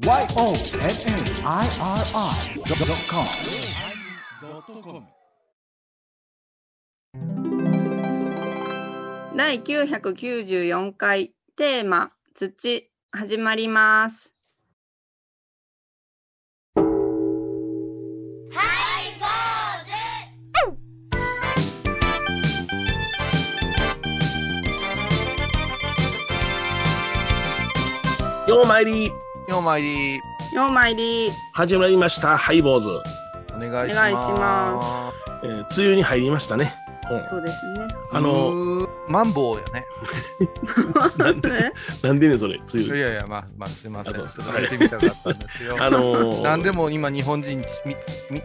YONNIRI.com 第994回テーマ「土」始まります。ようまいりようまいり、ようまいり始まりましたハイボーズ、お願いします。お願いしまえー梅雨に入りましたね、うんそうですね。あのマンボウやね。なんでねなんでねそれ梅雨いやいや、まあ、まあ、すいません。ちょっあそうですと入れてみたかったんですよ。あのー、なんでも今、日本人ちみみ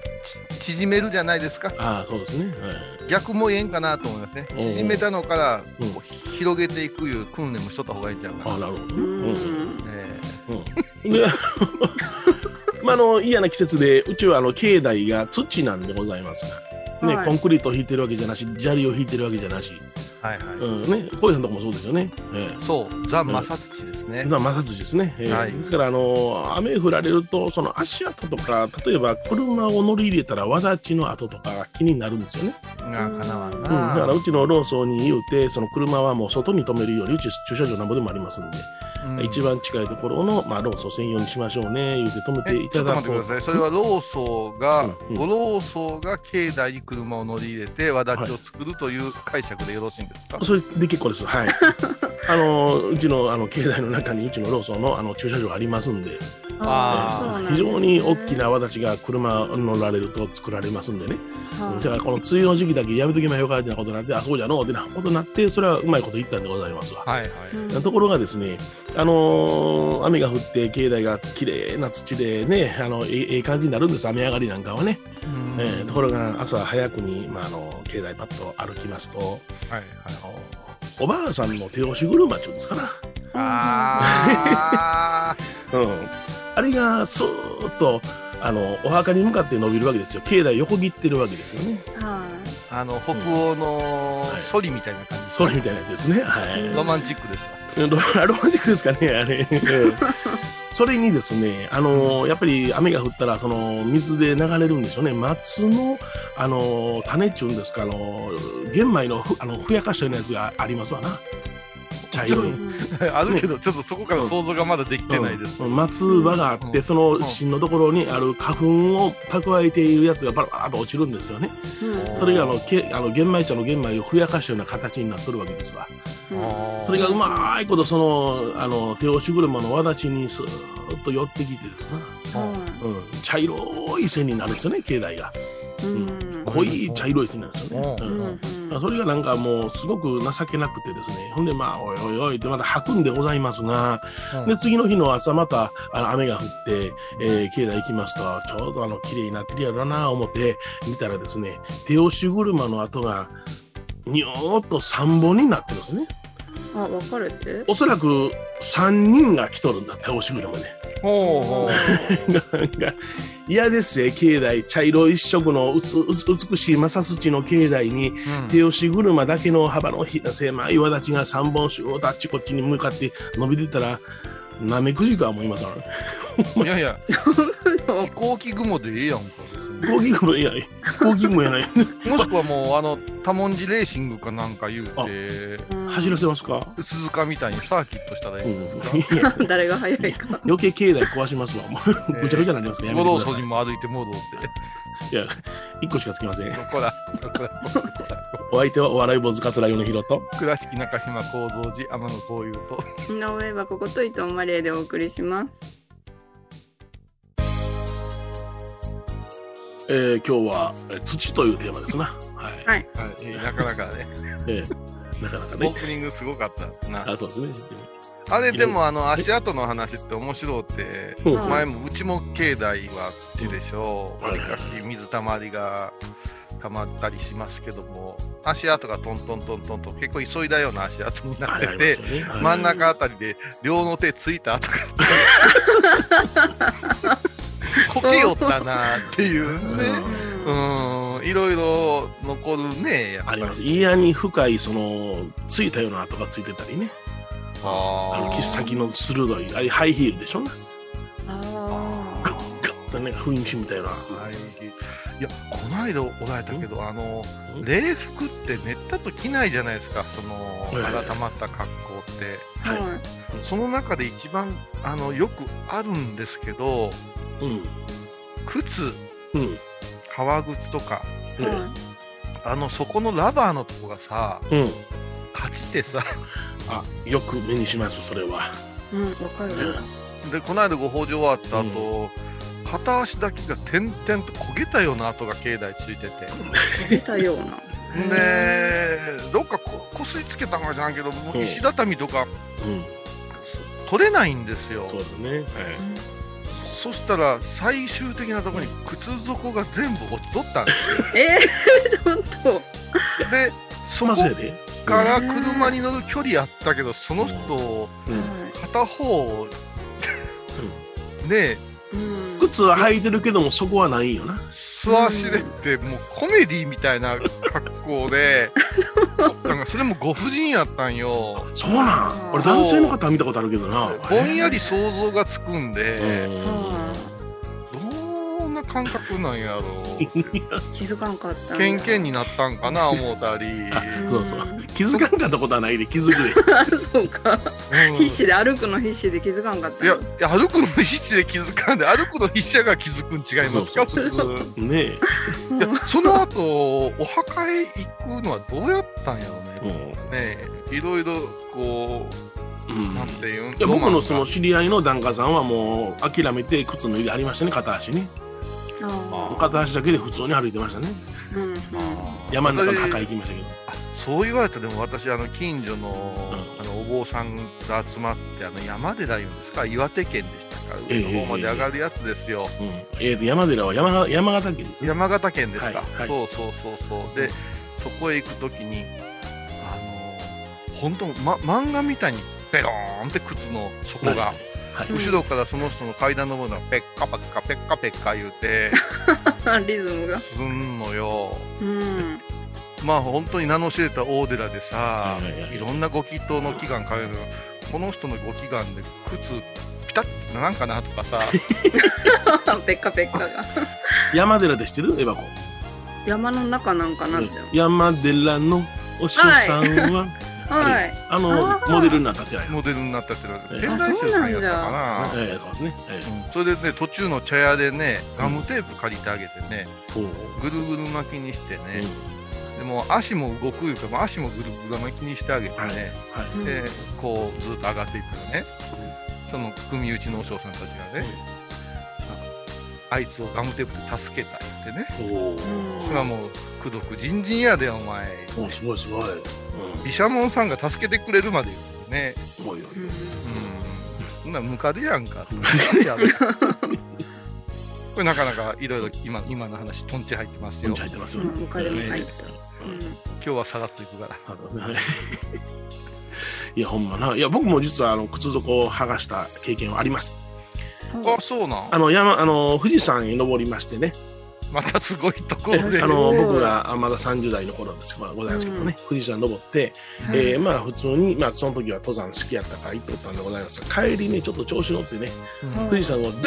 ち縮めるじゃないですか。ああそうですね、はい逆もええんかなと思いますね。縮めたのから、広げていくいう訓練もしとった方がいいんちゃうかな。ああなるほどうんうん、で まああの嫌な季節でうちはあの境内が土なんでございますが、ねはい。コンクリートを引いてるわけじゃなし砂利を引いてるわけじゃなし、ーはいはい。うんね、小さんとこもそうですよね、ええ。そう、ザ・マサ土ですね。まあ、摩擦ですね、えーはい。ですからあの雨降られるとその足跡とか例えば車を乗り入れたらわだちの跡とか気になるんですよね、がかなわんうん、だからな。うちのローソンに言うてその車はもう外に止めるようにうち駐車場なんぼでもありますんで、うん一番近いところの、まあ、ローソン専用にしましょうね言うて止めていただくっと待ってください。それはローソーが、ごローソーが境内に車を乗り入れて、わだちを作るという解釈でよろしいんですか、それで結構です。はい。あのうちのあの境内の中にうちのローソンのあの駐車場ありますんで非常に大きな輪立ちが車乗られると作られますんでね、はい。じゃあこの梅雨の時期だけやめときましょうかってな。ことになって、あ、そうじゃのうってなことになって、それはうまいこと言ったんでございますわ。はいはい。うん。ところがですね、あのー雨が降って境内が綺麗な土でね、あの、ええええ感じになるんです、雨上がりなんかはね。うん。えーところが朝早くに、まあ、あの、境内パッと歩きますと、はいはい。あのおばあさんの手押し車っていうんですかな。あ うん。あれが、そーっと、あの、お墓に向かって伸びるわけですよ。境内横切ってるわけですよね。はーあの北欧のはいソリみたいな感じですそれみたいなやつですね。はい。ロマンチックですわ。ロ ロマンチックですかね、あれ。ええそれにですね、あのやっぱり雨が降ったら、その水で流れるんでしょうね。松の、あの種っていうんですか、あの玄米のふあのふやかしたようなやつがありますわな。茶い。色い。あるけど、ちょっとそこから想像がまだできてないです。うん松葉があって、うんその芯のところにある花粉を蓄えているやつがバラバラと落ちるんですよね。うんそれがあのけあの玄米茶の玄米をふやかしたような形になってるわけですわ。それがうまいことそのあの手押し車の輪立ちにスーッと寄ってきてですね、はうん、茶色い線になるんですよね境内がいうん濃い茶色い線になるんですよね、ううんうん。それがなんかもうすごく情けなくてですね。ほんでまあおいおいおいってまた吐くんでございますが、うん。で次の日の朝またあの雨が降って、えー境内行きますとちょうどあの綺麗になってるやろな思って見たらですね手押し車の跡がにょーっと3本になってるんですね。あ、分かれて？おそらく3人が来とるんだ、手押し車で。ほうほう なんか、嫌ですね、境内。茶色一色の美しい正土の境内に、うん手押し車だけの幅のひ狭い輪立ちが3本シューッとあっちこっちに向かって伸びてたら、なめくじか思いますから。いやいや、飛行機雲でええやんか。別に飛行機雲、いや、飛行機雲やない。もしくはもう、あの、多文字レーシングかなんか言うあて、走らせますか？鈴鹿みたいにサーキットしたらいいんですか、誰が早いか。余計境内壊しますわ。もうぐちゃぐちゃになりますからやめ五道にも歩いて戻って。いや、1個しかつきません。どこだ、どこだ、どこだ？お相手はお笑い坊主桂米宏と。倉敷中島幸三寺天野幸雄と。井上はここと伊藤マレーでお送りします。えー今日はえー土というテーマですな。はい。はい。はい、なかなかね、えーなかなかオね。ープニングすごかったな。あ、そうですね。あれでもあの足跡の話って面白って、前もうちも境内は土でしょう。はいわりかし水たまりが溜まったりしますけども、足跡がトントントントンと結構急いだような足跡になってはいて、真ん中あたりで両の手ついた跡があった。こけよったなっていうね。うんうん、いろいろ残るね。あります。嫌に深い、その、ついたような跡がついてたりね。あの、切っ先の鋭い、あれ、ハイヒールでしょ？うな。あしたね、雰囲気みたいな。はい。いや、この間おられたけど、あのん、礼服って寝たと着ないじゃないですか、その、ええ改まった格好って。はいはその中で一番、あの、よくあるんですけど、うん。靴、うん。革靴とか、い。えはあの、そこのラバーのとこがさ、えうん。勝ちてさ、あ、よく目にします、それは。い。うん、わかる。で、この間ご法事終わった後、片足だけが点々と焦げたような跡が境内ついてて。出たような。で、どっかここすりつけたんかじゃんけど、石畳とかうん。取れないんですよそう。ですね。はい。そしたら最終的なところに靴底が全部落ちとったんです えー、ちょっと。よ。で、そこ。から車に乗る距離あったけど、その人、うん。片方、ねうん。靴は履いてるけども、そこはないよな。素足でって、もうコメディみたいな格好で、なんかそれもご婦人やったんよ。そうなん。俺、男性の方は見たことあるけどな。ぼんやり想像がつくんで、感覚なんやろう。気づかんかった。ケンケンになったんかな 思ったり、そうそう。気づかんかったことはないで、気づくで。そうか。うん必死で歩くの必死で気づかんかったいや、いや歩くの必死で気づかんで、歩くの必死やが気づくん違いますか、普通。ねえ。うんいや、その後、お墓へ行くのはどうやったんやろうね。んねいろいろ、こう、うんなんていうんいや僕のそのロ知り合いの檀家さんはもう諦めて靴脱いでありましたね片足ねあ片足だけで普通に歩いてましたね。ーうん。山の中の墓行きましたけど。あそう言われたらでも私あの近所の,、うん。あのお坊さんが集まってあの山寺言うんですか？岩手県でしたか？ええ上の方まで上がるやつですよ、うん。えーと山寺は山が山形県ですね。山形県ですか、はいはい。そうそうそうそう。でそこへ行くときにあの本当、ま、漫画みたいにペローンって靴の底が、はい後ろからその人の階段登るのがペッカペッカペッカペッカ言うて リズムが。すんのようん。まあ本当に名の知れた大寺でさ、はいはいはいいろんなご祈祷の祈願書いてるこの人のご祈願で靴ピタッとなんかなとかさ ペッカペッカが。山寺で知ってる？エバコ山の中なんかなって。山寺のお師匠さんは、はい。あのあー。モデルになったってないモデルになったって天台宗さんやったかな。ええそうですね、えうん。それでね途中の茶屋でねガムテープ借りてあげてねう。ぐるぐる巻きにしてね、うん。でも足も動くいうか足もぐるぐる巻きにしてあげてね、はい。はい。うんでこうずっと上がっていくのね。その組打ちの和尚さんたちがね、あいつをガムテープで助けた言ってね。それはもう苦毒人人やでお前。おうすごいすごい、うん、毘沙門さんが助けてくれるまで言うね。おいおいうん。うん。そんなムカデやんか。これなかなかいろいろ今今の話トンチ入ってますよ。入ってますよ、うん、他でも入った。うんうん。今日はさらっといくから。いやほんまな。いや僕も実はあの靴底を剥がした経験はありますあそうなん。あの山あの富士山に登りましてね。またすごいとこえろで。あの僕があまだ30代の頃ですございますけどね、富士山登って、はい。えーまあ普通に、まあその時は登山好きやったから行っとったんでございますが帰りねちょっと調子乗ってねうん。富士山をずー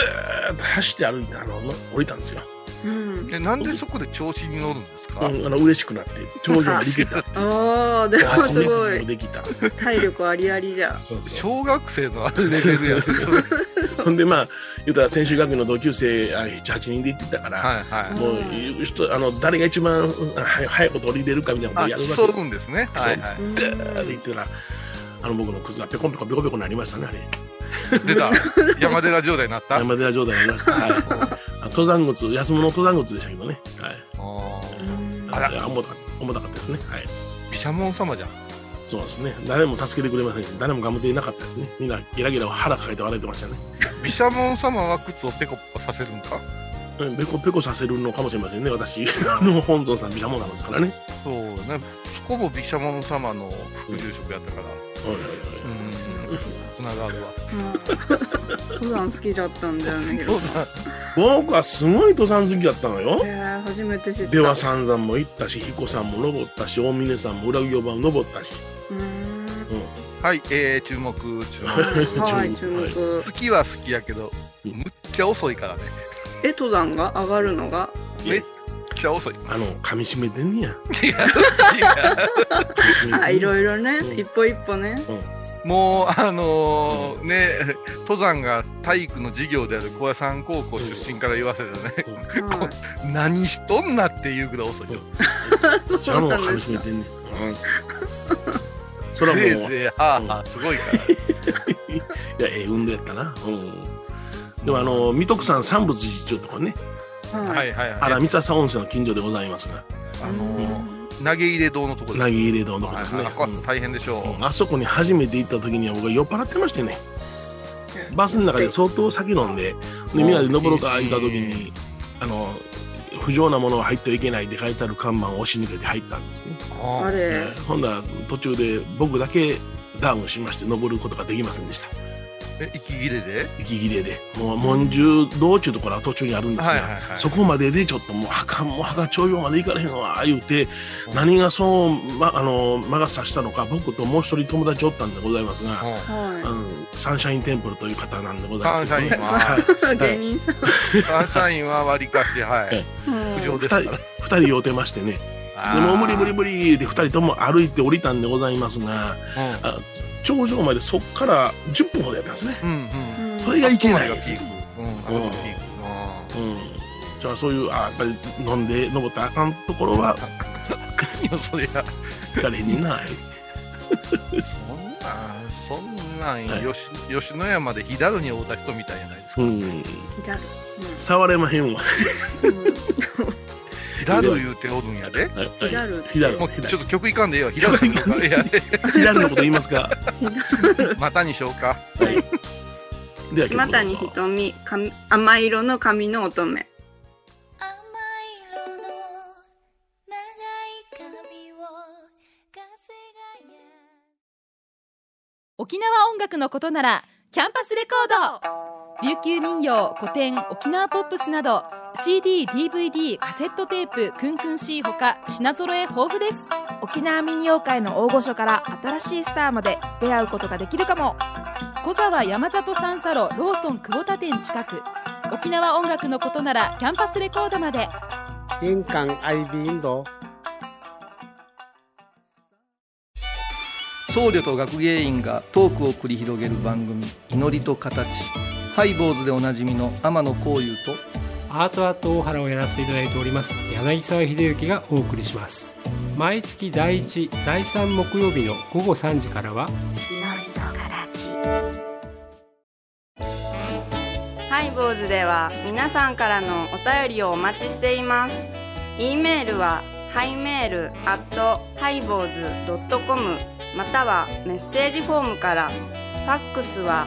っと走って歩いてあのの降りたんですよ、うん。えなんでそこで調子に乗るんですか、うん、あの嬉しくなって頂上まで行けたっていう。ああ、でもすごい。もできた。体力ありありじゃ。そうそう小学生のあるレベルやでそれ。ほんでまあ言うたら専修学院の同級生あ78人で行ってたから、はいはい。もう人あの誰が一番うん早早いこと降りれるかみたいなことやるわけ。競うんですね。はいはうんでーったらあの僕の靴がペコンペコンペコペコになりましたねあれ。い出た。山寺状態になった。山寺状態になりました、はい、あ登山靴安物の登山靴でしたけどね。はい。あうんあらいや重た重たかったですね。はい。ー毘沙門様じゃん。そうですね。誰も助けてくれませんし誰もガムテいなかったですね。みんなギラギラ腹抱えて笑ってましたね。毘沙門様は靴をペコペコさせるんかうんペコペコさせるのかもしれませんね。私 の本尊さんビシャモンなんですからね。そうね。そこも毘沙門様の副住職やったから。はいはいはい。うんつながるわうん。登山好きだったん。だよね、ヒロさん。僕はすごい登山好きだったのよへえ、初めて知った。出羽三山も行ったし彦山も登ったし大峰山も裏行場も登ったし、うん。うん、はいえー、注目注目はい、注目。好きは好きやけどうん。むっちゃ遅いからねえ、登山が上がるのがめっちゃ遅い。あの、噛み締めてん。ねや。違う、違う。あ、いろいろねう。ん。一歩一歩ね。もう、あのーね、登山が体育の授業である小屋山高校出身から言わせたらね、はい何しとんなっていうぐらい遅いよ。じゃあもう噛み締めてんねん。それはもう、せいぜい、はあはあ、すごいから。いや、ええ運動やったな。うん。でもあの、三徳山三仏寺とかね、は。はいいはいはい。荒三笹温泉の近所でございますが、あのー投げ入れ堂のところ投げ入れ堂のとこですね。はいは大変でしょう。ん。あそこに初めて行った時には僕は酔っ払ってましてね、バスの中で相当酒飲んで、でみんなで登ろうか言った時に、あの、不浄なものは入ってはいけないって書いてある看板を押し抜けて入ったんですね。う。あ。あれ。えーほんなら途中で僕だけダウンしまして登ることができませんでした。え、息切れで？息切れで。もう、文殊道中ところは途中にあるんですが、はいはいはい。そこまででちょっともう、あかん、もう、はか頂上まで行かれへんわ、言うて、何がそう、ま、あの、魔が差したのか、僕ともう一人友達おったんでございますが、うんはうん、サンシャインテンプルという方なんでございますサンシャインは、はい。い。芸人さん。サンシャインはわりかし、はい。うん不良ですから。二人二人酔うてましてね、でもう無理無理無理で二人とも歩いて降りたんでございますが、頂上までそっから10分ほどやったんですね。うん。うんうん。それがいけないあです。じゃあそういう、あやっぱり飲んで登ったらあかんところは、いや、そりゃ、行かれへんねんな。そんなん、そんなん、はいよし吉野山で火だるに会うた人みたいじゃないですか。うん。至る。触れまへんわ。うん火だる言うておるんやで。はいヒダルヒダルもうちょっと曲いかんでええよ。火だるのから。いや、ヒダルのこと言いますか？またにしようか。はい。では島谷ひとみ、髪甘色の髪の乙女。甘色の長い髪を風がや沖縄音楽のことならキャンパスレコード琉球民謡古典沖縄ポップスなど CD、DVD、カセットテープクンクン C ほか品揃え豊富です。沖縄民謡界の大御所から新しいスターまで出会うことができるかも。小沢山里三佐路ローソン久保田店近く。沖縄音楽のことならキャンパスレコードまで。印港 IB 印度僧侶と学芸員がトークを繰り広げる番組「祈りと形」ハイボーズでおなじみの天野幸雄とアートアート大原をやらせていただいております柳沢秀幸がお送りします毎月第1第3木曜日の午後3時からはハイボーズでは皆さんからのお便りをお待ちしています。e メールはハイメールアットハイボーズドットコムまたはメッセージフォームから。ファックスは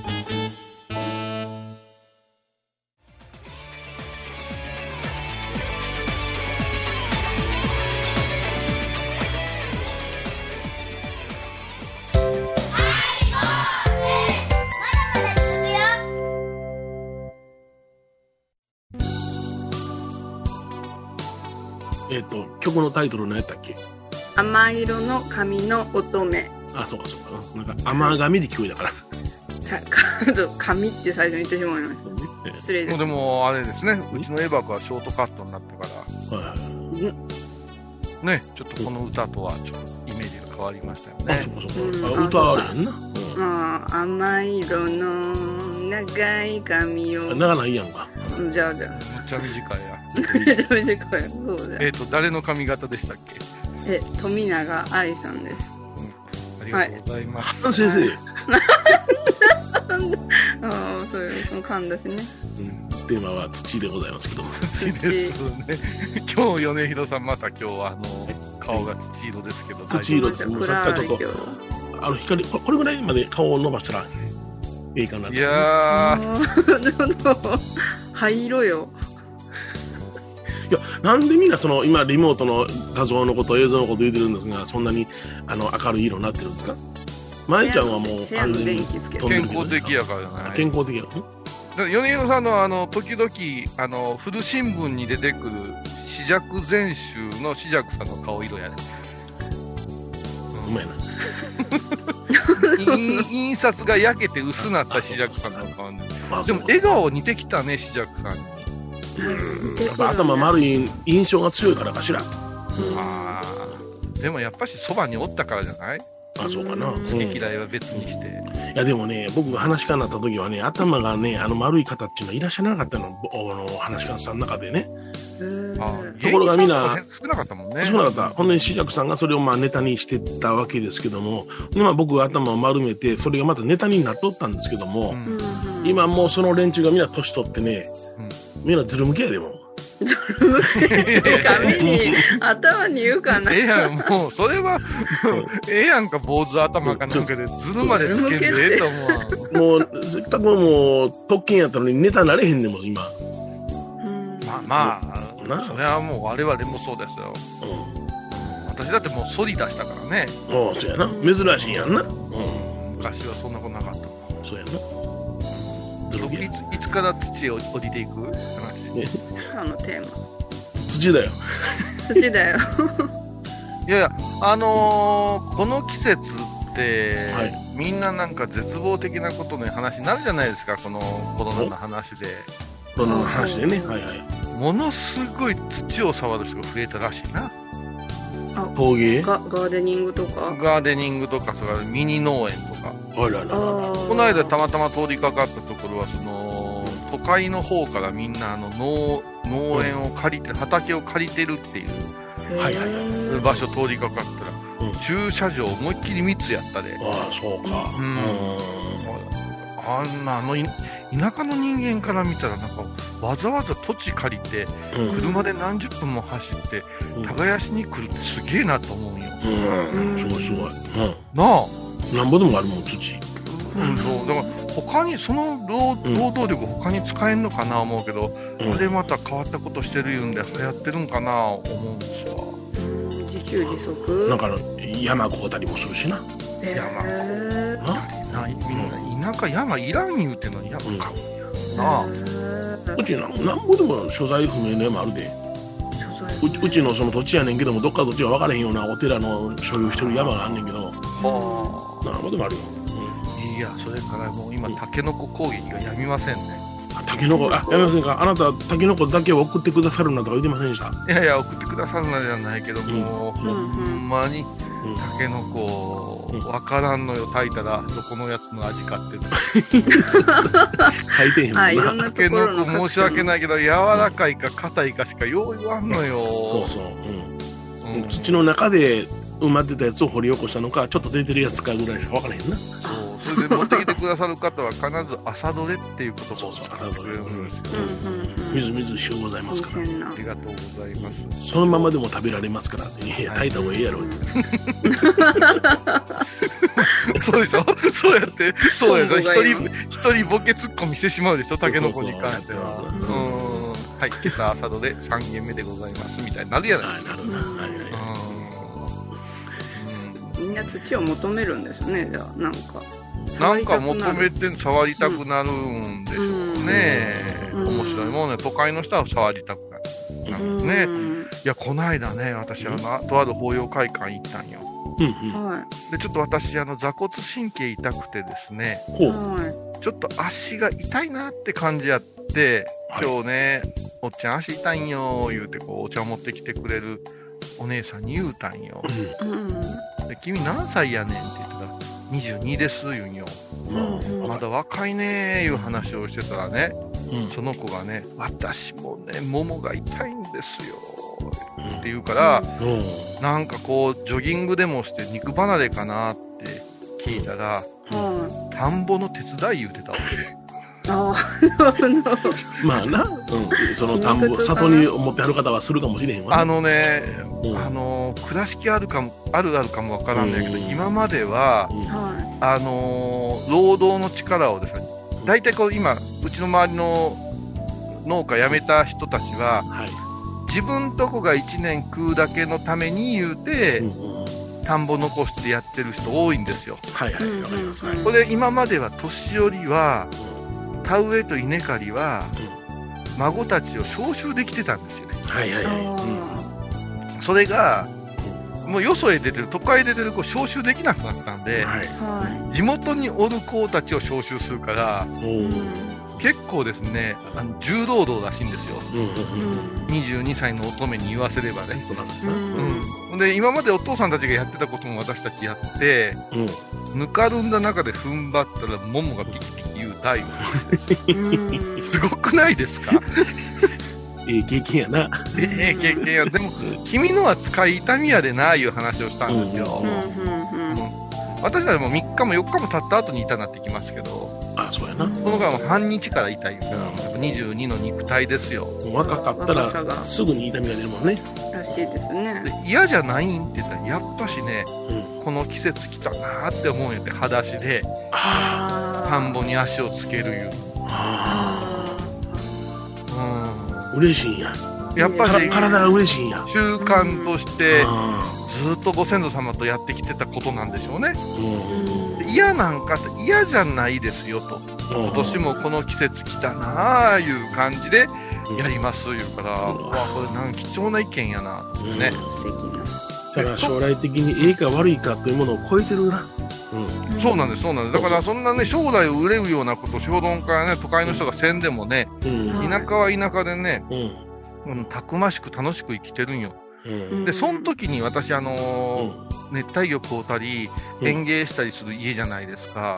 曲のタイトル何やったっけ？甘色の髪の乙女。あ、そうかそうか。なんか、甘髪で聞こえたから。髪って最初に言ってしまいました。え失礼です。でも、あれですね、うちのエバクはショートカットになってかはいはいはいら、ね、ちょっとこの歌とはちょっとイメージが変わりましたよあ、ねそ。うかそううんか。あ歌われへんな。うんまあ、甘色の長い髪を。長ないやんか。うんじゃあじゃあ。むっちゃ短いや。めちゃめちゃ可愛い。そうじゃえっ、と、誰の髪型でしたっけ？え、富永愛さんです。ありがとうございます。あ先生、ああ、そういう、その噛んだしね。うんテーマは土でございますけども。土ですね。今日、米広さん、また今日は、あの、顔が土色ですけど、土色ですもうさっきとあの光、ここれぐらいまで顔を伸ばしたら、いいかなっていやー、灰色 よ。いや、なんでみんなその、今、リモートの画像のこと、映像のこと言ってるんですが、そんなに、あの、明るい色になってるんですか？舞ちゃんはもう完全に。健康的やからじゃない。健康的やから米広さんのあの、時々、あの、古新聞に出てくる、紫尺全集の紫尺さんの顔色やね。うまいな。い印刷が焼けて薄なった紫尺さんの顔ね。まあ、でも、笑顔似てきたね、紫尺さんに。やっぱ頭丸い印象が強いからかしら。ああ。でもやっぱしそばにおったからじゃない？あ、そうかな。うん好き嫌いは別にして。いやでもね、僕が話し家になった時はね、頭がね、あの丸い方っていうのはいらっしゃらなかったの、ぼあの話し家さんの中でね。あところがみんな少なかったもんね。そうなかった。ほんで、志尺さんがそれをまあネタにしてたわけですけども、でまあ僕が頭を丸めて、それがまたネタになっとったんですけども、うん今もうその連中がみんな年取ってね、うんみんなズル向けやでも。髪に頭に言うかなええやん、もう、それは、ええやんか、坊主頭かなんかで、ずるまでつけんでええと思うわ。もう、せっかくもう特権やったのにネタなれへんねんもん、今。まあまあ、なそれはもう我々もそうですよ。う私だってもう反り出したからね。ん。おうそうやな。珍しいんやんな。うん。昔はそんなことなかった。そうやな。いついつから土を降りていく？話。今日のテーマ土だよ。土だよ いやいや、あのーこの季節って、はいみんななんか絶望的なことの話になるじゃないですか、このコロナの話で。その話でね。はいはい。ものすごい土を触る人が増えたらしいな。陶芸？ガガーデニングとか？ガーデニングとか、それからミニ農園とか。あらららら。ここの間たまたま通りかかったところは、その、都会の方からみんなあの農、農園を借りて、畑を借りてるっていうはいはいはい場所通りかかったら、うん駐車場思いっきり密やったで。ああ、そうか。うんあんな、あのい、田舎の人間から見たら、なんか、わざわざ土地借りて。車で何十分も走って、うん耕しに来るってすげえなと思うんよ。うん。すごいすごい。うん。なあ。なんぼでもあるもん、土。うん、そう。だから、他に、その労働力他に使えんのかな思うけど、うんこれまた変わったことしてるいうんで、流行ってるんかな思うんですわ。自給自足？なんか山買うたりもするしな。へ山ーな。なみんな田舎山いらん言うてんのに山買うんや。なあ。うちなんなんぼでも所在不明の山あるで。うちうちのその土地やねんけども、どっか土地が分からへんようなお寺の所有してる山があんねんけど、はなんぼでもあるよ。あ。いや、それからもう今、タケノコ攻撃がやみませんね。あタケノコ、あ、やめませんかあなた、タケノコだけを送ってくださるなとか言ってませんでした？いやいや、送ってくださるのではないけど、もう、うんほんまに、うん。タケノコうん、わからんのよ、炊いたら、どこのやつの味かって。書いてへんもんな。あいろんなタケところのノコ申し訳ないけど、柔らかいか硬いかしかよう言わんのよ。そうそう。うん。うん土の中で埋まってたやつを掘り起こしたのか、ちょっと出てるやつかぐらいしか分からへんな。そうそれで持ってきてくださる方は必ず朝どれっていう言葉を使ってくれ。るんですよ。うんうんうん。みずみずしゅうございますから。ありがとうございます。そのままでも食べられますから。って、ね、炊いた方がええやろ。そうでしょ？そうやって、そうやで一人、一人ボケツッコミしてしまうでしょ？タケノコに関しては。そううそう。ーん。はい、今朝朝どれ？3軒目でございますみたいになるやないはい、ですか。みんな土を求めるんですねじゃあ。なんか。んなんか求めて触りたくなるんでしょうね。うん面白いもんね。都会の人は触りたくなる。なんですね。うんいや、こないだね、私、あの、とある法要会館行ったんよ。うんうん。はで、ちょっと私、あの、座骨神経痛くてですね、ちょっと足が痛いなって感じやって、はい今日ね、おっちゃん足痛いんよ、言うて、こう、お茶持ってきてくれるお姉さんに言うたんよ。で、君何歳やねんって言ったら、22です、言うんよ。うんまだ若いねー、いう話をしてたらね、うん。その子がね、私もね、ももが痛いんですよ、って言うから、うん。なんかこう、ジョギングでもして肉離れかなって聞いたら、は田んぼの手伝い言うてたわけ。いああのまあな、うん。その田んぼ、里に持ってはる方はするかもしれへんわな。あのね、うんあの、倉敷あるかも、あるあるかもわからんだけど、うん今までは、うんはあのー労働の力をですね、大体こう今、うちの周りの農家辞めた人たちは、はい。自分とこが1年食うだけのために言うて、うんうん田んぼ残してやってる人多いんですよ。はいはい、わかります。はい。これ今までは年寄りは、田植えと稲刈りは、孫たちを召集できてたんですよね。はいはいはい。それが、もうよそへ出てる、都会へ出てる子召集できなくなったんで、はい。は地元におる子たちを召集するから、結構ですね、あの重労働らしいんですよ。うんうんうん。22歳の乙女に言わせればね。そうなんで今までお父さんたちがやってたことも私たちやって、うん。ぬかるんだ中で踏ん張ったら、ももがピキピキ言うタイム。うんすごくないですか？ええ経験やな。ええ経験や。でも、君のは使い痛みやでな、いう話をしたんですよう。うんうんうん私たちも3日も4日も経った後に痛なってきますけど、あ、そうやな。その間も半日から痛いから、もうやっぱ22の肉体ですよ。もう若かったら、すぐに痛みが出るもんね。らしいですねで嫌じゃないんって言ったら、やっぱしね、うん。この季節来たなーって思うんやって、裸足で、田んぼに足をつけるいう。あ。うん。嬉しいんや。やっぱり、体が嬉しいんや。習慣として、あずっとご先祖様とやってきてたことなんでしょうね。嫌なんか嫌じゃないですよと。今年もこの季節来たなあいう感じでやります言うから、うわ、これなんか貴重な意見やなってね。素敵なだから将来的にええか悪いかというものを超えてるな。うん。そうなんです、そうなんです。だからそんなね、将来を憂うようなこと、評論家やね、都会の人がせんでもね、うん。田舎は田舎でね、うん。うん、たくましく楽しく生きてるんよ。うん。で、その時に私、あのー熱帯魚買うたり、うん園芸したりする家じゃないですか。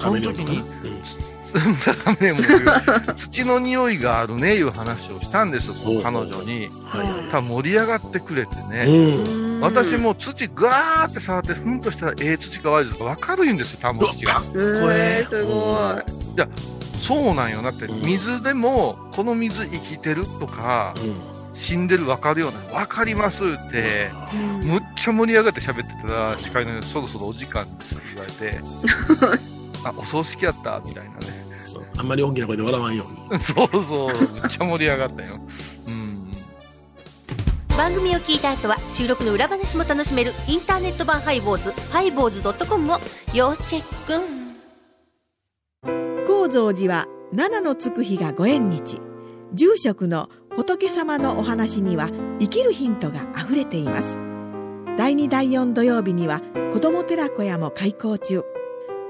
その時にうんダメも言う土の匂いがあるねいう話をしたんですよ、その彼女に。はいはい多分盛り上がってくれてね。うん。私も土ガーって触って、ふんとしたらええ土か悪い土か分かるんですよ、田んぼ土が。えー、すごいそうなんよ。だって、うん水でも、この水生きてるとか、死んでる分かるような、分かりますって、むっちゃ盛り上がって喋ってたら、司会の人そろそろお時間ですって言われて、あ、お葬式やったみたいなね。そう。あんまり大きな声で笑わんように。そうそう、めっちゃ盛り上がったよ。うん。番組を聞いた後は収録の裏話も楽しめるインターネット版ハイボーズハイボーズドットコムを要チェック。高蔵寺は七のつく日がご縁日。住職の仏様のお話には生きるヒントがあふれています。第2第4土曜日には子ども寺小屋も開校中。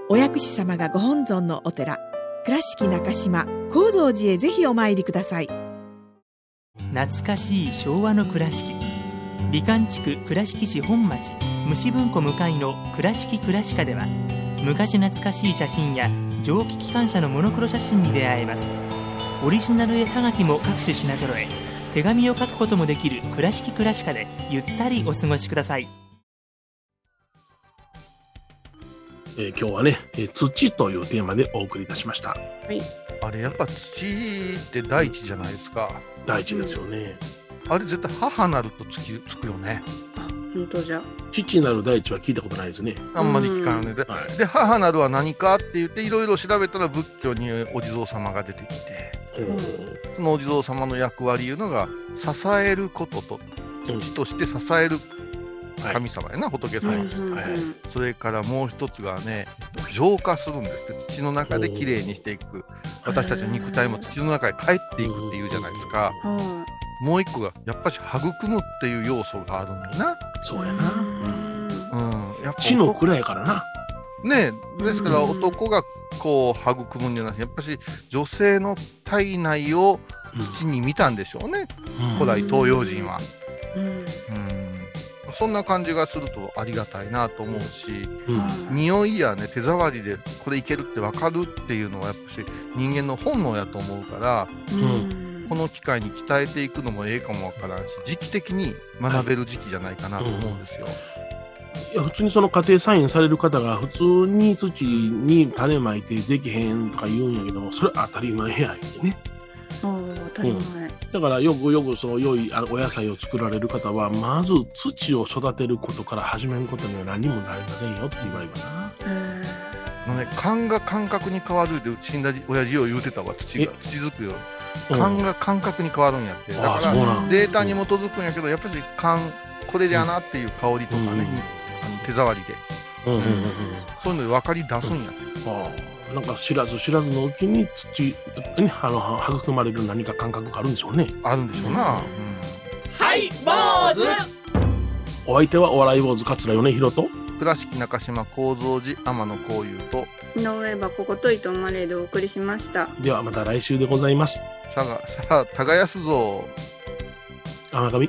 お薬師様がご本尊のお寺倉敷中島・高蔵寺へぜひお参りください。懐かしい昭和の倉敷。美観地区倉敷市本町虫文庫向かいの「倉敷倉歯科」では昔懐かしい写真や蒸気機関車のモノクロ写真に出会えます。オリジナル絵はがきも各種品揃え手紙を書くこともできる「倉敷倉歯科」でゆったりお過ごしください。えー今日はね、えー土というテーマでお送りいたしました。はいあれ、やっぱ土って大地じゃないですか。大事ですよね。あれ絶対母なるとつきつくよね。本当じゃ父なる大地は聞いたことないですね。あんまり聞かないで。はいで、母なるは何かって言って、いろいろ調べたら仏教にお地蔵様が出てきて、そのお地蔵様の役割いうのが、支えることと、土として支える神様やな、仏様。として、うんうん。それからもう一つがね、浄化するんですって、土の中できれいにしていく。私たちの肉体も土の中へ帰っていくっていうじゃないですか。はもう一個が、やっぱし育むっていう要素があるんだな。そうやな。うん。やっぱ地の蔵やからな。ねえ、ですから男がこう育むんじゃなくて、やっぱし女性の体内を土に見たんでしょうね、古代東洋人は。うんそんな感じがするとありがたいなと思うし、匂いやね、手触りでこれいけるって分かるっていうのはやっぱし人間の本能やと思うから、この機会に鍛えていくのもええかもわからんし、時期的に学べる時期じゃないかなと思うんですよ。いや、普通にその家庭菜園される方が普通に土に種まいてできへんとか言うんやけども、それ当たり前や言うね。当たり前、だからよくよくその良いあお野菜を作られる方は、まず土を育てることから始めることには何もなりませんよって言われるかな。あのね、勘が感覚に変わるで死んだ親父を言うてたわ、土が、土づくよ。うん。勘が感覚に変わるんやって。だから、んデータに基づくんやけど、やっぱり勘、これじゃなっていう香りとかね、あの手触りで。うんうんうんうん。そういうので分かり出すんや。って。ああなんか知らず知らずのうちに土にあの育まれる何か感覚があるんでしょうね。あるんでしょうな。はい、坊主お相手はお笑い坊主桂米宏と、倉敷中島幸三寺天野幸雄と、井上箱こと伊藤マレーでお送りしました。ではまた来週でございます。さが、さあ、耕すぞ。甘神。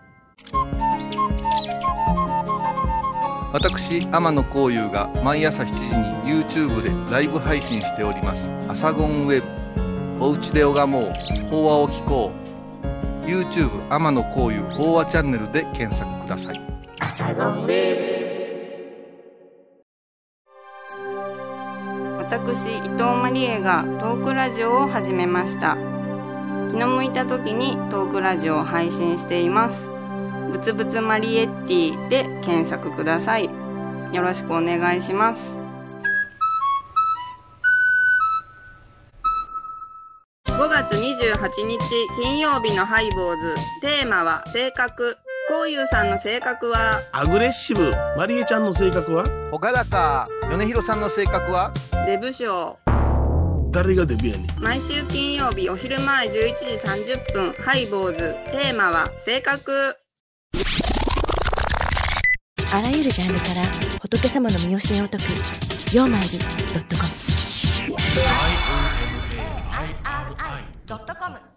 私天野幸雄が毎朝7時に YouTube でライブ配信しております「アサゴンウェブ」「おうちで拝もう。法話を聞こう」YouTube 天野幸雄法話チャンネルで検索ください。私伊藤マリエがトークラジオを始めました。気の向いた時にトークラジオを配信しています。ぶつぶつマリエッティで検索ください。よろしくお願いします。5月28日金曜日のハイボーズ。テーマは性格。こういうさんの性格は？アグレッシブ。マリエちゃんの性格は？ほがらか、米広さんの性格は？デブ賞誰がデビューやねん？毎週金曜日お昼前11時30分ハイボーズ。テーマは性格あらゆるジャンルから仏様の身教えを解く「曜マイルドットコム」ドットコム。